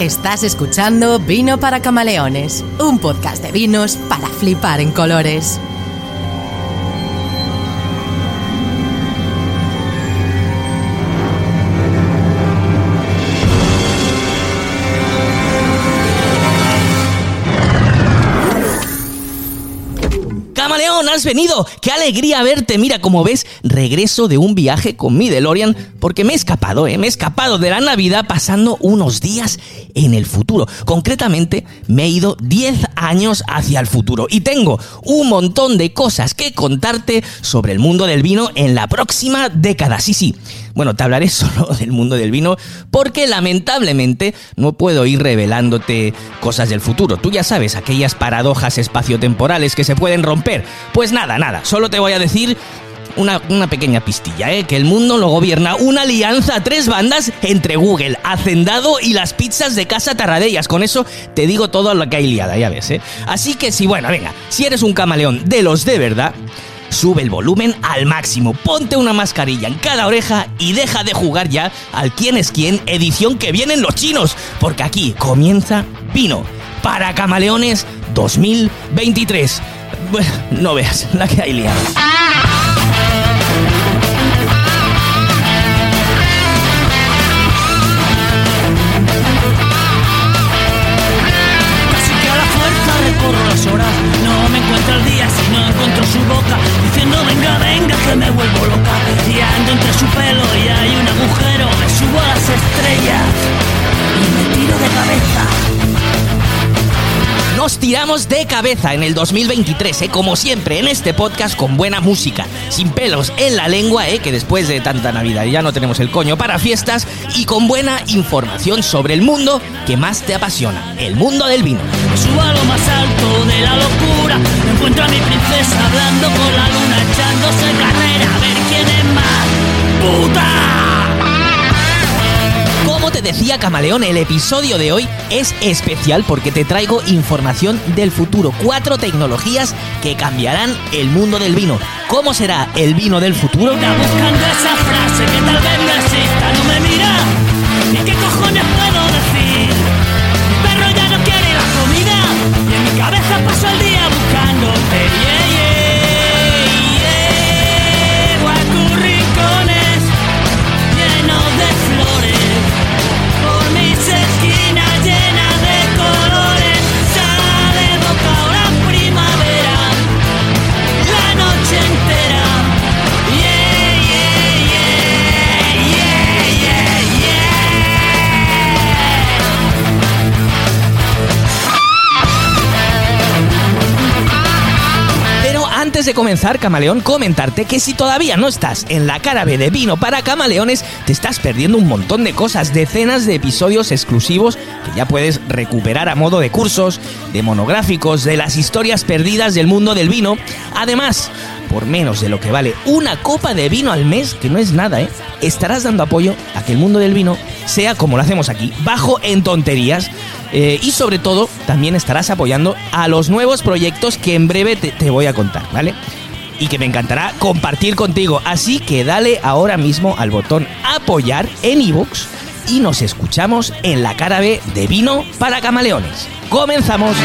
Estás escuchando Vino para Camaleones, un podcast de vinos para flipar en colores. Has venido. Qué alegría verte. Mira, como ves, regreso de un viaje con mi DeLorean porque me he escapado, ¿eh? Me he escapado de la Navidad pasando unos días en el futuro. Concretamente, me he ido 10 años hacia el futuro y tengo un montón de cosas que contarte sobre el mundo del vino en la próxima década. Sí, sí. Bueno, te hablaré solo del mundo del vino porque lamentablemente no puedo ir revelándote cosas del futuro. Tú ya sabes, aquellas paradojas espaciotemporales que se pueden romper. Pues nada, nada, solo te voy a decir una, pequeña pistilla, ¿eh? que el mundo lo gobierna una alianza a tres bandas entre Google, Hacendado y las pizzas de Casa Tarradellas. Con eso te digo todo lo que hay liada, ya ves. ¿eh? Así que si, bueno, venga, si eres un camaleón de los de verdad, sube el volumen al máximo, ponte una mascarilla en cada oreja y deja de jugar ya al quién es quién edición que vienen los chinos, porque aquí comienza Vino para Camaleones 2023. Bueno, no veas la que hay liada. Tiramos de cabeza en el 2023, ¿eh? como siempre, en este podcast con buena música, sin pelos en la lengua, ¿eh? que después de tanta Navidad ya no tenemos el coño para fiestas, y con buena información sobre el mundo que más te apasiona, el mundo del vino. Subo a lo más alto de la locura encuentro a mi princesa hablando con la luna Echándose carrera a ver quién es más puta Te decía Camaleón, el episodio de hoy es especial porque te traigo información del futuro, cuatro tecnologías que cambiarán el mundo del vino. ¿Cómo será el vino del futuro? Antes de comenzar, Camaleón, comentarte que si todavía no estás en la cara B de vino para camaleones, te estás perdiendo un montón de cosas, decenas de episodios exclusivos que ya puedes recuperar a modo de cursos, de monográficos, de las historias perdidas del mundo del vino. Además, por menos de lo que vale una copa de vino al mes, que no es nada, ¿eh? Estarás dando apoyo a que el mundo del vino sea como lo hacemos aquí, bajo en tonterías. eh, y sobre todo, también estarás apoyando a los nuevos proyectos que en breve te, voy a contar, ¿vale? Y que me encantará compartir contigo. Así que dale ahora mismo al botón apoyar en iVoox y nos escuchamos en la cara B de Vino para Camaleones. ¡Comenzamos!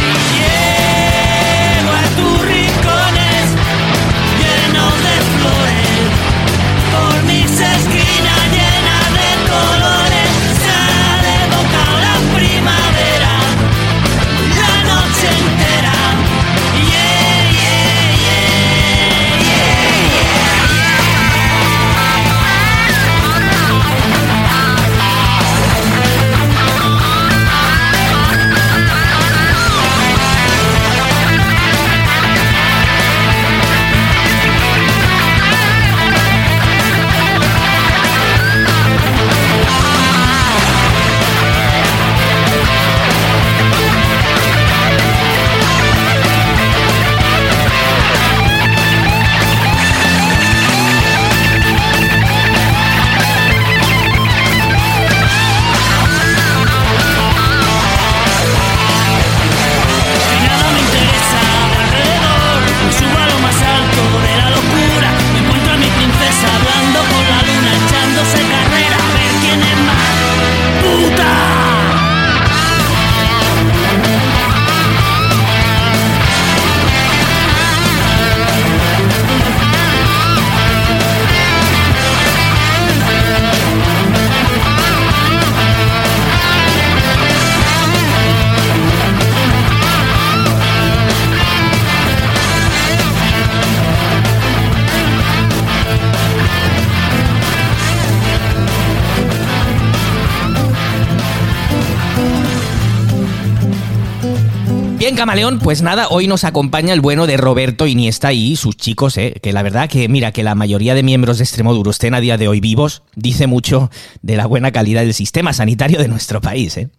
Bien, camaleón, pues nada, hoy nos acompaña el bueno de Roberto Iniesta y sus chicos, ¿eh? que la verdad que mira que la mayoría de miembros de Extremoduro estén a día de hoy vivos, dice mucho de la buena calidad del sistema sanitario de nuestro país. ¿eh?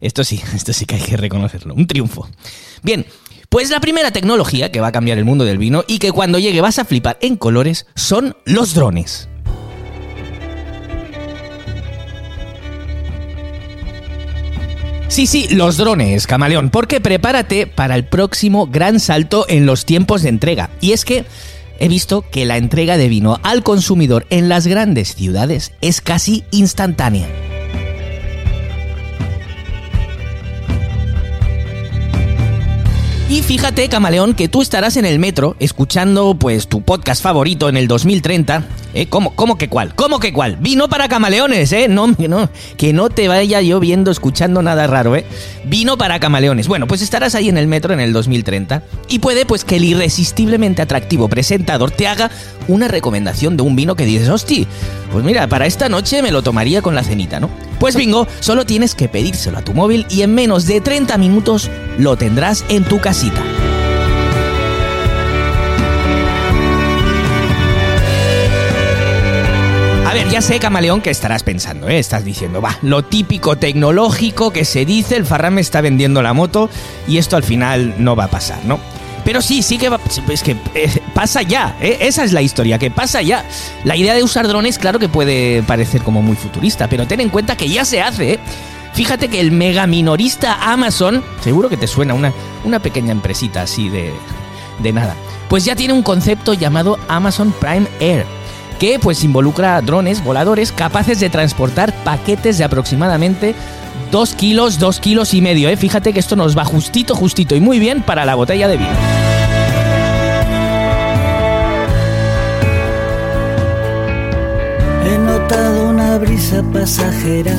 Esto sí, esto sí que hay que reconocerlo, un triunfo. Bien, pues la primera tecnología que va a cambiar el mundo del vino y que cuando llegue vas a flipar en colores son los drones. Sí, sí, los drones, camaleón, porque prepárate para el próximo gran salto en los tiempos de entrega. Y es que he visto que la entrega de vino al consumidor en las grandes ciudades es casi instantánea. Y fíjate, camaleón, que tú estarás en el metro escuchando pues tu podcast favorito en el 2030. ¿Eh? ¿Cómo, ¿Cómo que cuál? ¿Cómo que cuál? Vino para camaleones, ¿eh? No, no, que no te vaya yo viendo, escuchando nada raro, ¿eh? Vino para camaleones. Bueno, pues estarás ahí en el metro en el 2030 y puede pues que el irresistiblemente atractivo presentador te haga una recomendación de un vino que dices, hosti, pues mira, para esta noche me lo tomaría con la cenita, ¿no? Pues bingo, solo tienes que pedírselo a tu móvil y en menos de 30 minutos lo tendrás en tu casita. A ver, ya sé, camaleón, que estarás pensando, ¿eh? Estás diciendo, va, lo típico tecnológico que se dice, el Farran me está vendiendo la moto y esto al final no va a pasar, ¿no? Pero sí, sí que va, es que eh, pasa ya, ¿eh? esa es la historia, que pasa ya. La idea de usar drones, claro que puede parecer como muy futurista, pero ten en cuenta que ya se hace, ¿eh? Fíjate que el mega minorista Amazon, seguro que te suena una, una pequeña empresita así de, de nada, pues ya tiene un concepto llamado Amazon Prime Air que pues involucra drones voladores capaces de transportar paquetes de aproximadamente 2 kilos, 2 kilos y medio. ¿eh? Fíjate que esto nos va justito, justito y muy bien para la botella de vino. He notado una brisa pasajera.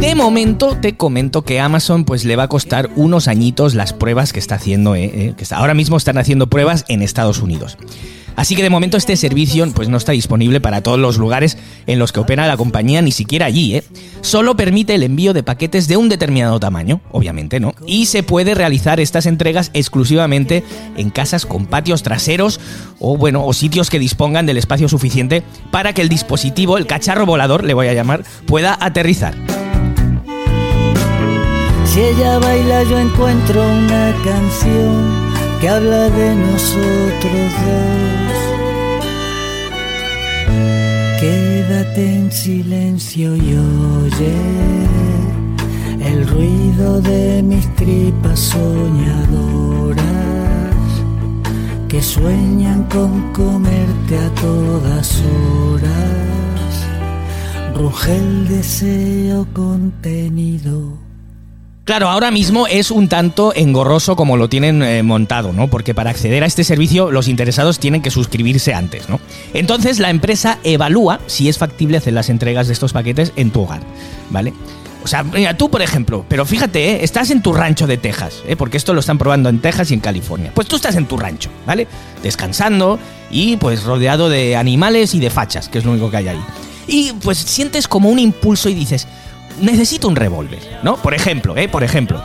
De momento te comento que Amazon pues le va a costar unos añitos las pruebas que está haciendo, eh, eh, que está, ahora mismo están haciendo pruebas en Estados Unidos. Así que de momento este servicio pues no está disponible para todos los lugares en los que opera la compañía, ni siquiera allí, ¿eh? Solo permite el envío de paquetes de un determinado tamaño, obviamente, ¿no? Y se puede realizar estas entregas exclusivamente en casas con patios traseros o bueno, o sitios que dispongan del espacio suficiente para que el dispositivo, el cacharro volador, le voy a llamar, pueda aterrizar. Si ella baila yo encuentro una canción que habla de nosotros dos. Quédate en silencio y oye el ruido de mis tripas soñadoras que sueñan con comerte a todas horas. Ruge el deseo contenido. Claro, ahora mismo es un tanto engorroso como lo tienen eh, montado, ¿no? Porque para acceder a este servicio los interesados tienen que suscribirse antes, ¿no? Entonces la empresa evalúa si es factible hacer las entregas de estos paquetes en tu hogar, ¿vale? O sea, mira, tú por ejemplo, pero fíjate, ¿eh? estás en tu rancho de Texas, ¿eh? porque esto lo están probando en Texas y en California. Pues tú estás en tu rancho, ¿vale? Descansando y pues rodeado de animales y de fachas, que es lo único que hay ahí. Y pues sientes como un impulso y dices, necesito un revólver, ¿no? Por ejemplo, ¿eh? Por ejemplo.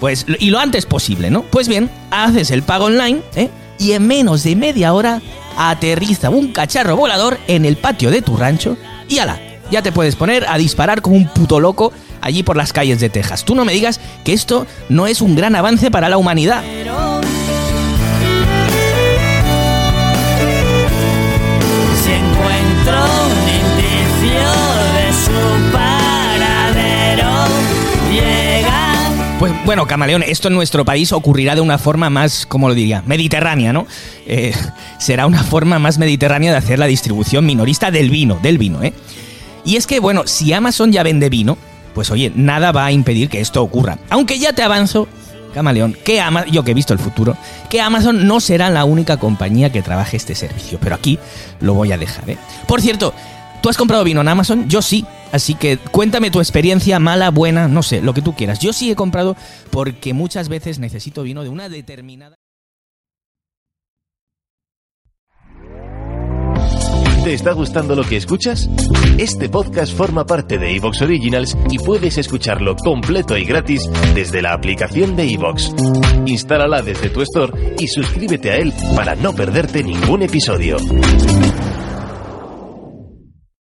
Pues, y lo antes posible, ¿no? Pues bien, haces el pago online, ¿eh? Y en menos de media hora aterriza un cacharro volador en el patio de tu rancho y ala, ya te puedes poner a disparar como un puto loco allí por las calles de Texas. Tú no me digas que esto no es un gran avance para la humanidad. Bueno, camaleón, esto en nuestro país ocurrirá de una forma más, ¿cómo lo diría? Mediterránea, ¿no? Eh, será una forma más mediterránea de hacer la distribución minorista del vino, del vino, ¿eh? Y es que, bueno, si Amazon ya vende vino, pues oye, nada va a impedir que esto ocurra. Aunque ya te avanzo, camaleón, que Ama yo que he visto el futuro, que Amazon no será la única compañía que trabaje este servicio. Pero aquí lo voy a dejar, ¿eh? Por cierto, ¿tú has comprado vino en Amazon? Yo sí. Así que cuéntame tu experiencia, mala, buena, no sé, lo que tú quieras. Yo sí he comprado porque muchas veces necesito vino de una determinada... ¿Te está gustando lo que escuchas? Este podcast forma parte de Evox Originals y puedes escucharlo completo y gratis desde la aplicación de Evox. Instálala desde tu store y suscríbete a él para no perderte ningún episodio.